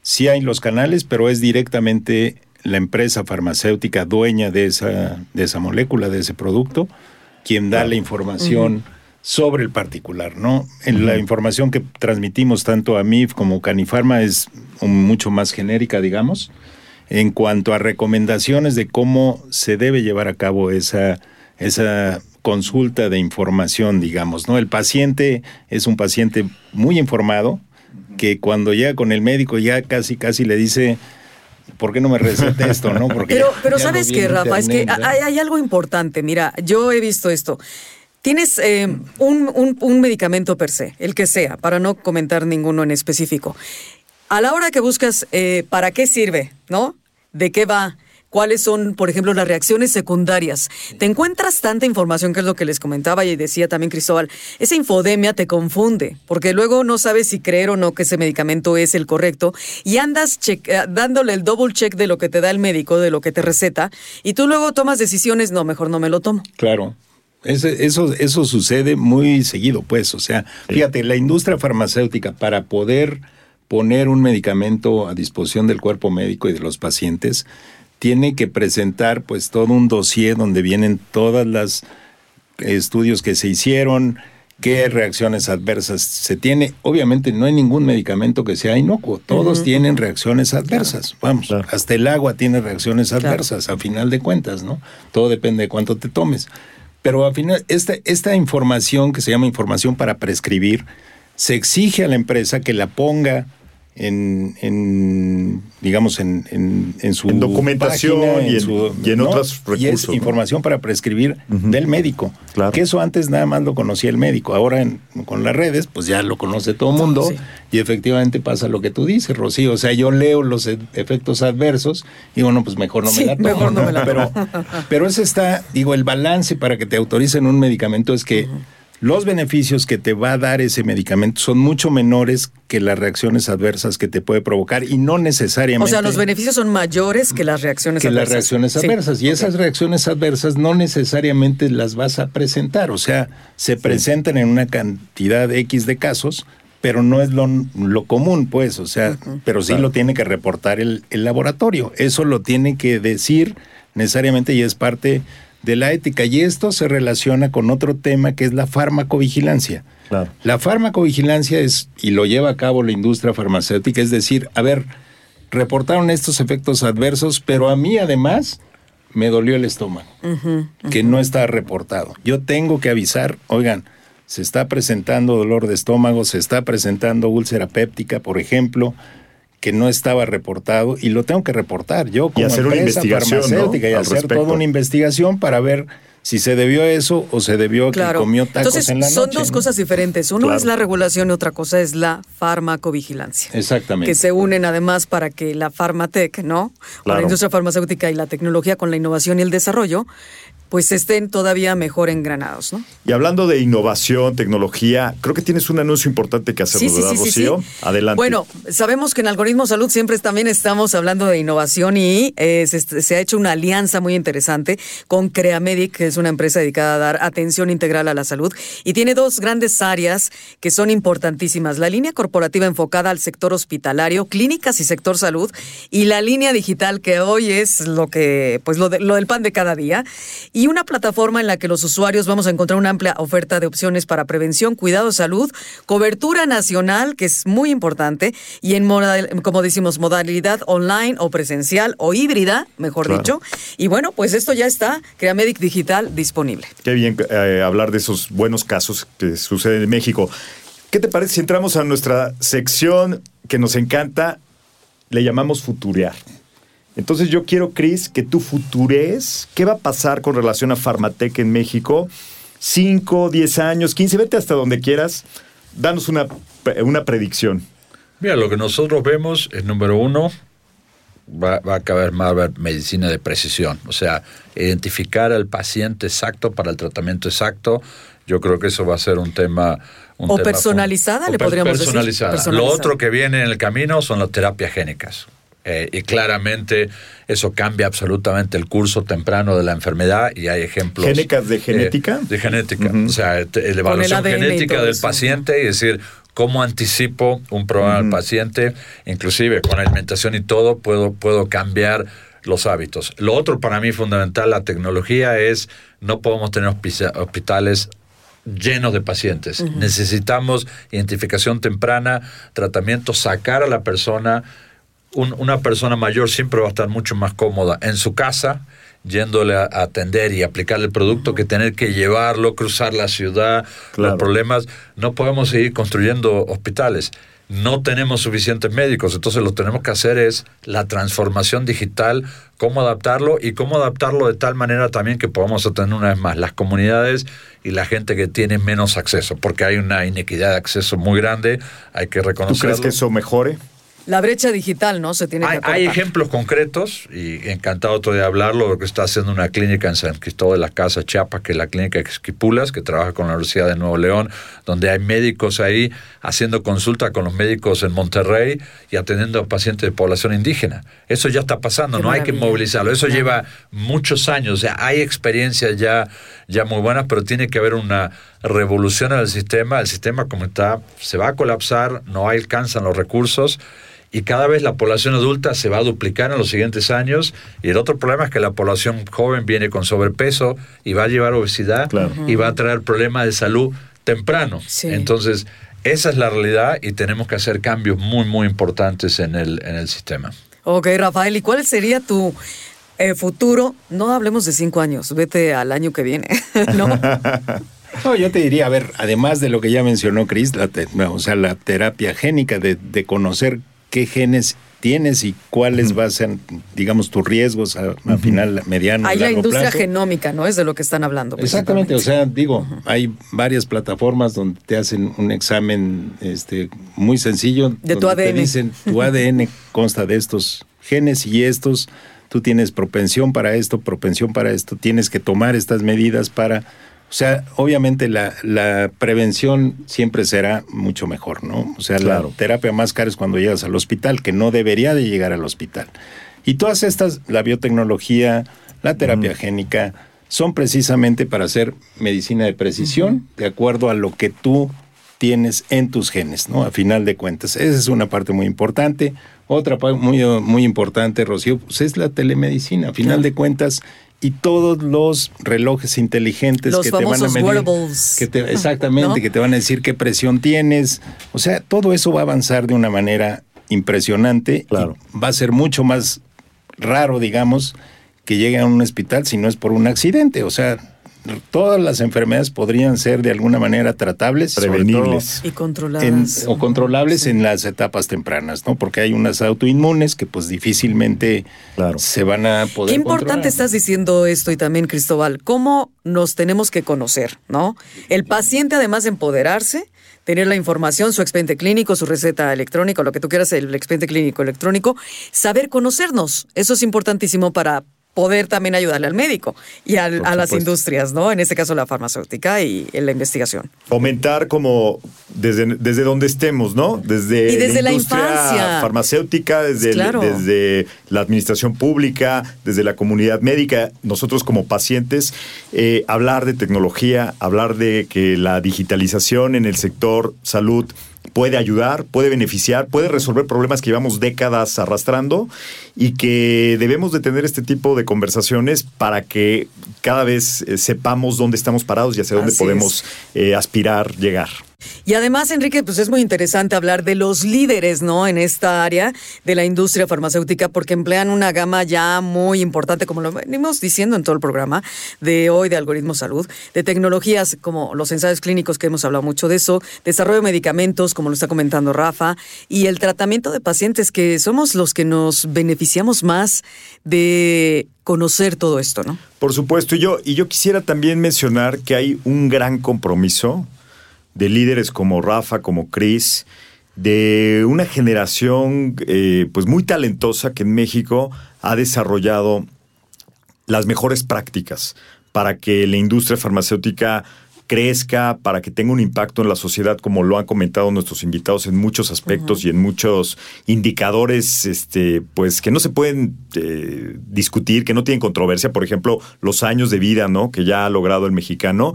F: sí hay los canales, pero es directamente la empresa farmacéutica dueña de esa, de esa molécula, de ese producto, quien da la información sobre el particular, ¿no? En La información que transmitimos tanto a MIF como Canifarma es un- mucho más genérica, digamos, en cuanto a recomendaciones de cómo se debe llevar a cabo esa, esa consulta de información, digamos, ¿no? El paciente es un paciente muy informado que cuando llega con el médico ya casi casi le dice ¿por qué no me receta esto, no? Porque
D: Pero,
F: ya-
D: pero
F: ya lo
D: sabes
F: en
D: Rafa, es que hay algo importante. Mira, yo he visto esto. Tienes eh, un, un- medicamento per se, el que sea, para no comentar ninguno en específico. A la hora que buscas eh, para qué sirve, ¿no? ¿De qué va? ¿Cuáles son, por ejemplo, las reacciones secundarias? Te encuentras tanta información, que es lo que les comentaba y decía también Cristóbal. Esa infodemia te confunde, porque luego no sabes si creer o no que ese medicamento es el correcto y andas eh, dándole el double check de lo que te da el médico, de lo que te receta, y tú luego tomas decisiones, no, mejor no me lo tomo.
F: Claro. Ese- eso, eso sucede muy seguido, pues. O sea, fíjate, la industria farmacéutica para poder poner un medicamento a disposición del cuerpo médico y de los pacientes, tiene que presentar pues todo un dossier donde vienen todas las estudios que se hicieron, qué reacciones adversas se tiene. Obviamente no hay ningún medicamento que sea inocuo, todos tienen reacciones adversas. Vamos,
B: Claro.
F: hasta el agua tiene reacciones adversas, a final de cuentas, ¿no? Todo depende de cuánto te tomes. Pero al final, esta, esta información que se llama información para prescribir, se exige a la empresa que la ponga en, en, digamos, en, en, en su
B: En documentación
F: página,
B: y en- y en otros
F: Y es
B: recursos, ¿no?
F: información para prescribir del médico.
B: Claro.
F: Que eso antes nada más lo conocía el médico. Ahora en- con las redes, pues ya lo conoce todo el mundo.
D: Sí.
F: Y efectivamente pasa lo que tú dices, Rocío. O sea, yo leo los e- efectos adversos y bueno, pues mejor no
D: Sí,
F: me la tomo.
D: mejor no me la
F: pero, pero ese está, digo, el balance para que te autoricen un medicamento es que los beneficios que te va a dar ese medicamento son mucho menores que las reacciones adversas que te puede provocar y no necesariamente.
D: O sea, los beneficios son mayores que las reacciones
F: que
D: adversas.
F: las reacciones
D: Sí.
F: adversas. Y esas reacciones adversas no necesariamente las vas a presentar. O sea, se presentan en una cantidad X de casos, pero no es lo, lo común, pues. O sea, pero sí lo tiene que reportar el, el laboratorio. Eso lo tiene que decir necesariamente y es parte de la ética. Y esto se relaciona con otro tema que es la farmacovigilancia.
B: Claro.
F: La farmacovigilancia es, y lo lleva a cabo la industria farmacéutica, es decir, a ver, reportaron estos efectos adversos, pero a mí además me dolió el estómago, que no está reportado. Yo tengo que avisar, oigan, se está presentando dolor de estómago, se está presentando úlcera péptica, por ejemplo, que no estaba reportado y lo tengo que reportar yo como
B: hacer una
F: empresa
B: investigación, ¿no?
F: farmacéutica y
B: Al
F: hacer
B: respecto.
F: toda una investigación para ver si se debió a eso o se debió a que
D: Claro.
F: comió tacos
D: Entonces,
F: en la noche.
D: son dos
F: ¿no?
D: cosas diferentes. Uno
B: Claro.
D: es la regulación y otra cosa es la farmacovigilancia.
F: Exactamente.
D: Que se unen además para que la farmatec, ¿no? O la
B: Claro.
D: industria farmacéutica y la tecnología con la innovación y el desarrollo, pues estén todavía mejor engranados, ¿no?
B: Y hablando de innovación, tecnología, creo que tienes un anuncio importante que hacernos, ¿verdad, Rocío? Adelante.
D: Bueno, sabemos que en Algoritmo Salud siempre también estamos hablando de innovación y eh, se, se ha hecho una alianza muy interesante con Creamedic, que es una empresa dedicada a dar atención integral a la salud y tiene dos grandes áreas que son importantísimas. La línea corporativa enfocada al sector hospitalario, clínicas y sector salud y la línea digital que hoy es lo que pues lo, de- lo del pan de cada día y una plataforma en la que los usuarios vamos a encontrar una amplia oferta de opciones para prevención, cuidado, salud, cobertura nacional, que es muy importante, y en, modal- como decimos, modalidad online o presencial o híbrida, mejor
B: Claro.
D: dicho. Y bueno, pues esto ya está, Creamedic Digital disponible.
B: Qué bien eh, hablar de esos buenos casos que suceden en México. ¿Qué te parece si entramos a nuestra sección que nos encanta? Le llamamos futurear. Entonces yo quiero, Cris, que tú futurees qué va a pasar con relación a Farmatec en México. 5, 10 años, 15, vete hasta donde quieras. Danos una, una predicción.
G: Mira, lo que nosotros vemos es, número uno, va, va a caber más medicina de precisión. O sea, identificar al paciente exacto para el tratamiento exacto. Yo creo que eso va a ser un tema... un
D: O
G: tema
D: personalizada,
G: fun-
D: le
G: o
D: podríamos decir.
G: personalizada.
D: Personalizada.
G: Lo otro que viene en el camino son las terapias génicas. Eh, y claramente eso cambia absolutamente el curso temprano de la enfermedad y hay ejemplos.
B: ¿Génicas de genética?
G: eh, de genética. O sea, te- la evaluación genética del
D: eso.
G: paciente y decir cómo anticipo un problema al paciente, inclusive con alimentación y todo, puedo, puedo cambiar los hábitos. Lo otro para mí fundamental, la tecnología, es no podemos tener hospi- hospitales llenos de pacientes. Necesitamos identificación temprana, tratamiento, sacar a la persona. Un- una persona mayor siempre va a estar mucho más cómoda en su casa, yéndole a atender y aplicar el producto, que tener que llevarlo, cruzar la ciudad,
B: Claro.
G: los problemas. No podemos seguir construyendo hospitales. No tenemos suficientes médicos, entonces lo que tenemos que hacer es la transformación digital, cómo adaptarlo y cómo adaptarlo de tal manera también que podamos atender una vez más las comunidades y la gente que tiene menos acceso, porque hay una inequidad de acceso muy grande, hay que
B: ¿Tú
G: reconocerlo.
B: crees que eso mejore?
D: La brecha digital, ¿no? Se tiene
G: Hay,
D: que
G: hay ejemplos concretos y encantado otro de hablarlo porque está haciendo una clínica en San Cristóbal de las Casas, Chiapas, que es la clínica Esquipulas, que trabaja con la Universidad de Nuevo León, donde hay médicos ahí haciendo consulta con los médicos en Monterrey y atendiendo a pacientes de población indígena. Eso ya está pasando,
D: Qué
G: no hay que movilizarlo. Eso lleva muchos años, o sea, hay experiencias ya, ya muy buenas, pero tiene que haber una revolución en el sistema. El sistema como está se va a colapsar, no alcanzan los recursos y cada vez la población adulta se va a duplicar en los siguientes años y el otro problema es que la población joven viene con sobrepeso y va a llevar obesidad
B: Claro.
G: y va a traer problemas de salud temprano.
D: Sí.
G: Entonces, esa es la realidad y tenemos que hacer cambios muy, muy importantes en el, en el sistema.
D: Ok, Rafael, ¿y cuál sería tu eh, futuro? No hablemos de cinco años, vete al año que viene, ¿no?
F: No, yo te diría, a ver, además de lo que ya mencionó Chris, la te- o sea, la terapia génica, de, de conocer qué genes tienes y cuáles van a ser, digamos, tus riesgos a, a final, mediano,
D: Hay la
F: largo
D: industria
F: plazo.
D: genómica, ¿no? Es de lo que están hablando.
F: Exactamente, o sea, digo, hay varias plataformas donde te hacen un examen este, muy sencillo.
D: De tu
F: donde Te
D: ADN.
F: dicen, tu ADN consta de estos genes y estos, tú tienes propensión para esto, propensión para esto, tienes que tomar estas medidas para O sea, obviamente la, la prevención siempre será mucho mejor, ¿no? O sea,
B: Claro.
F: la terapia más cara es cuando llegas al hospital, que no debería de llegar al hospital. Y todas estas, la biotecnología, la terapia génica, son precisamente para hacer medicina de precisión, de acuerdo a lo que tú tienes en tus genes, ¿no? A final de cuentas. Esa es una parte muy importante. Otra parte muy, muy importante, Rocío, pues es la telemedicina. A final
D: Claro.
F: de cuentas, y todos los relojes inteligentes
D: Los
F: que te van a medir.
D: wearables.
F: Que te, exactamente,
D: ¿No?
F: que te van a decir qué presión tienes. O sea, todo eso va a avanzar de una manera impresionante.
B: Claro.
F: y va a ser mucho más raro, digamos, que llegue a un hospital si no es por un accidente. O sea, todas las enfermedades podrían ser de alguna manera tratables. sobre
B: Prevenibles.
D: Y
F: todo
D: controladas.
F: en- o controlables en las etapas tempranas, ¿no? Porque hay unas autoinmunes que pues difícilmente
B: Claro.
F: se van a poder
D: Qué importante
F: controlar.
D: estás diciendo esto y también, Cristóbal, cómo nos tenemos que conocer, ¿no? El paciente, además de empoderarse, tener la información, su expediente clínico, su receta electrónica, lo que tú quieras, el expediente clínico electrónico, saber conocernos. Eso es importantísimo para poder también ayudarle al médico y al- a las industrias, ¿no? En este caso la farmacéutica y en la investigación.
B: Fomentar como desde, desde donde estemos, ¿no? Desde,
D: Y desde la
B: industria
D: infancia.
B: farmacéutica, desde, el-
D: Claro.
B: desde la administración pública, desde la comunidad médica, nosotros como pacientes, eh, hablar de tecnología, hablar de que la digitalización en el sector salud puede ayudar, puede beneficiar, puede resolver problemas que llevamos décadas arrastrando y que debemos de tener este tipo de conversaciones para que cada vez eh, sepamos dónde estamos parados y hacia dónde
D: Así
B: podemos eh, aspirar llegar.
D: Y además, Enrique, pues es muy interesante hablar de los líderes, ¿no? En esta área de la industria farmacéutica, porque emplean una gama ya muy importante, como lo venimos diciendo en todo el programa de hoy de Algoritmo Salud, de tecnologías como los ensayos clínicos, que hemos hablado mucho de eso, desarrollo de medicamentos, como lo está comentando Rafa, y el tratamiento de pacientes, que somos los que nos beneficiamos más de conocer todo esto, ¿no?
B: Por supuesto, y yo, y yo quisiera también mencionar que hay un gran compromiso de líderes como Rafa, como Chris, de una generación eh, pues muy talentosa que en México ha desarrollado las mejores prácticas para que la industria farmacéutica crezca, para que tenga un impacto en la sociedad, como lo han comentado nuestros invitados en muchos aspectos y en muchos indicadores, este, pues que no se pueden eh, discutir, que no tienen controversia. Por ejemplo, los años de vida, ¿no? Que ya ha logrado el mexicano.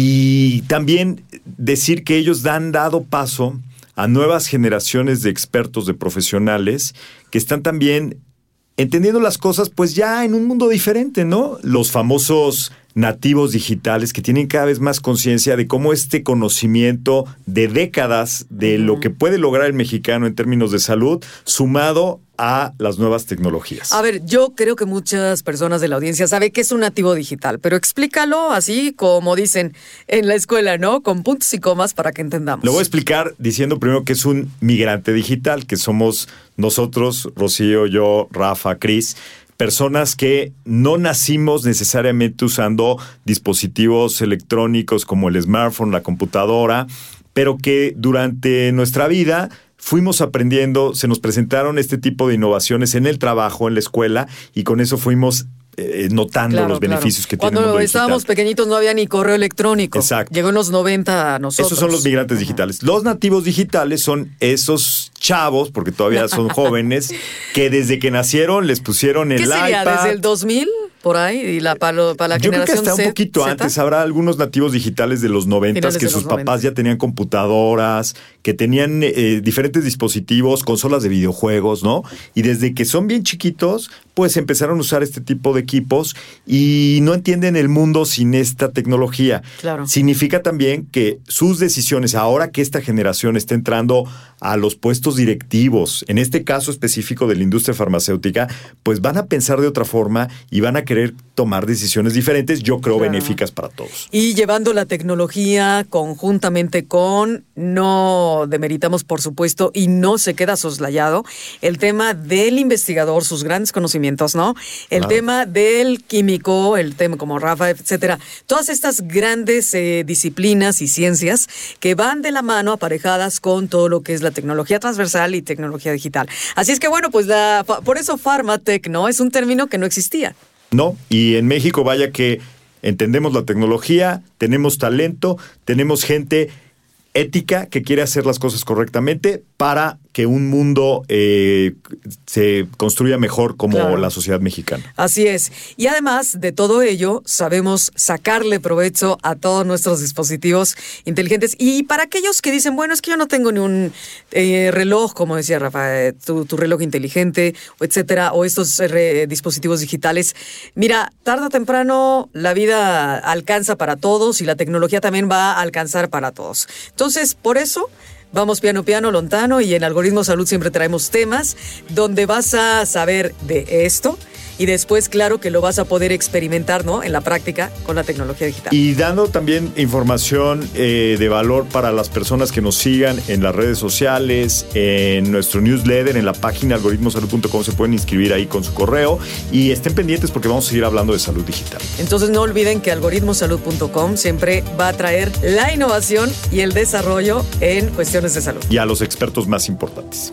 B: Y también decir que ellos han dado paso a nuevas generaciones de expertos, de profesionales, que están también entendiendo las cosas pues ya en un mundo diferente, ¿no? Los famosos nativos digitales que tienen cada vez más conciencia de cómo este conocimiento de décadas de lo que puede lograr el mexicano en términos de salud, sumado a las nuevas tecnologías.
D: A ver, yo creo que muchas personas de la audiencia saben que es un nativo digital, pero explícalo así como dicen en la escuela, ¿no? Con puntos y comas para que entendamos.
B: Lo voy a explicar diciendo primero que es un migrante digital, que somos nosotros, Rocío, yo, Rafa, Cris, personas que no nacimos necesariamente usando dispositivos electrónicos como el smartphone, la computadora, pero que durante nuestra vida fuimos aprendiendo, se nos presentaron este tipo de innovaciones en el trabajo, en la escuela, y con eso fuimos eh, notando
D: Claro,
B: los
D: claro.
B: beneficios que
D: Cuando
B: tiene el mundo
D: estábamos
B: digital.
D: pequeñitos no había ni correo electrónico.
B: Exacto.
D: Llegó en los 90 a nosotros.
B: Esos son los migrantes digitales. Los nativos digitales son esos chavos, porque todavía son jóvenes, que desde que nacieron les pusieron el
D: ¿Qué sería?
B: iPad.
D: ¿Desde el 2000? Por ahí, y la, para, lo- para la
B: Yo creo que hasta un poquito
D: Z?
B: antes habrá algunos nativos digitales de los noventas que sus
D: los 90.
B: papás ya tenían computadoras, que tenían eh, diferentes dispositivos, consolas de videojuegos, ¿no? Y desde que son bien chiquitos, pues empezaron a usar este tipo de equipos y no entienden el mundo sin esta tecnología.
D: Claro.
B: Significa también que sus decisiones, ahora que esta generación está entrando a los puestos directivos, en este caso específico de la industria farmacéutica, pues van a pensar de otra forma y van a querer tomar decisiones diferentes, yo creo
D: Claro.
B: benéficas para todos.
D: Y llevando la tecnología conjuntamente con, no demeritamos por supuesto, y no se queda soslayado, el tema del investigador, sus grandes conocimientos, ¿no? El
B: Claro.
D: tema del químico, el tema como Rafa, etcétera. Todas estas grandes eh, disciplinas y ciencias que van de la mano aparejadas con todo lo que es la tecnología transversal y tecnología digital. Así es que bueno, pues la, por eso Pharmatech, ¿no? Es un término que no existía.
B: No, y en México vaya que Entendemos la tecnología, tenemos talento, tenemos gente ética que quiere hacer las cosas correctamente para que un mundo eh, se construya mejor como
D: Claro.
B: la sociedad mexicana.
D: Así es. Y además de todo ello, sabemos sacarle provecho a todos nuestros dispositivos inteligentes. Y para aquellos que dicen, bueno, es que yo no tengo ni un eh, reloj, como decía Rafa, eh, tu, tu reloj inteligente, etcétera, o estos dispositivos digitales. Mira, tarde o temprano la vida alcanza para todos y la tecnología también va a alcanzar para todos. Entonces, por eso Vamos piano piano, lontano y en Algoritmo Salud siempre traemos temas donde vas a saber de esto y después, claro, que lo vas a poder experimentar, ¿no? En la práctica con la tecnología digital.
B: Y dando también información eh, de valor para las personas que nos sigan en las redes sociales, en nuestro newsletter, en la página algoritmosalud.com se pueden inscribir ahí con su correo y estén pendientes porque vamos a seguir hablando de salud digital.
D: Entonces no olviden que algoritmosalud.com siempre va a traer la innovación y el desarrollo en cuestiones de salud.
B: Y a los expertos más importantes.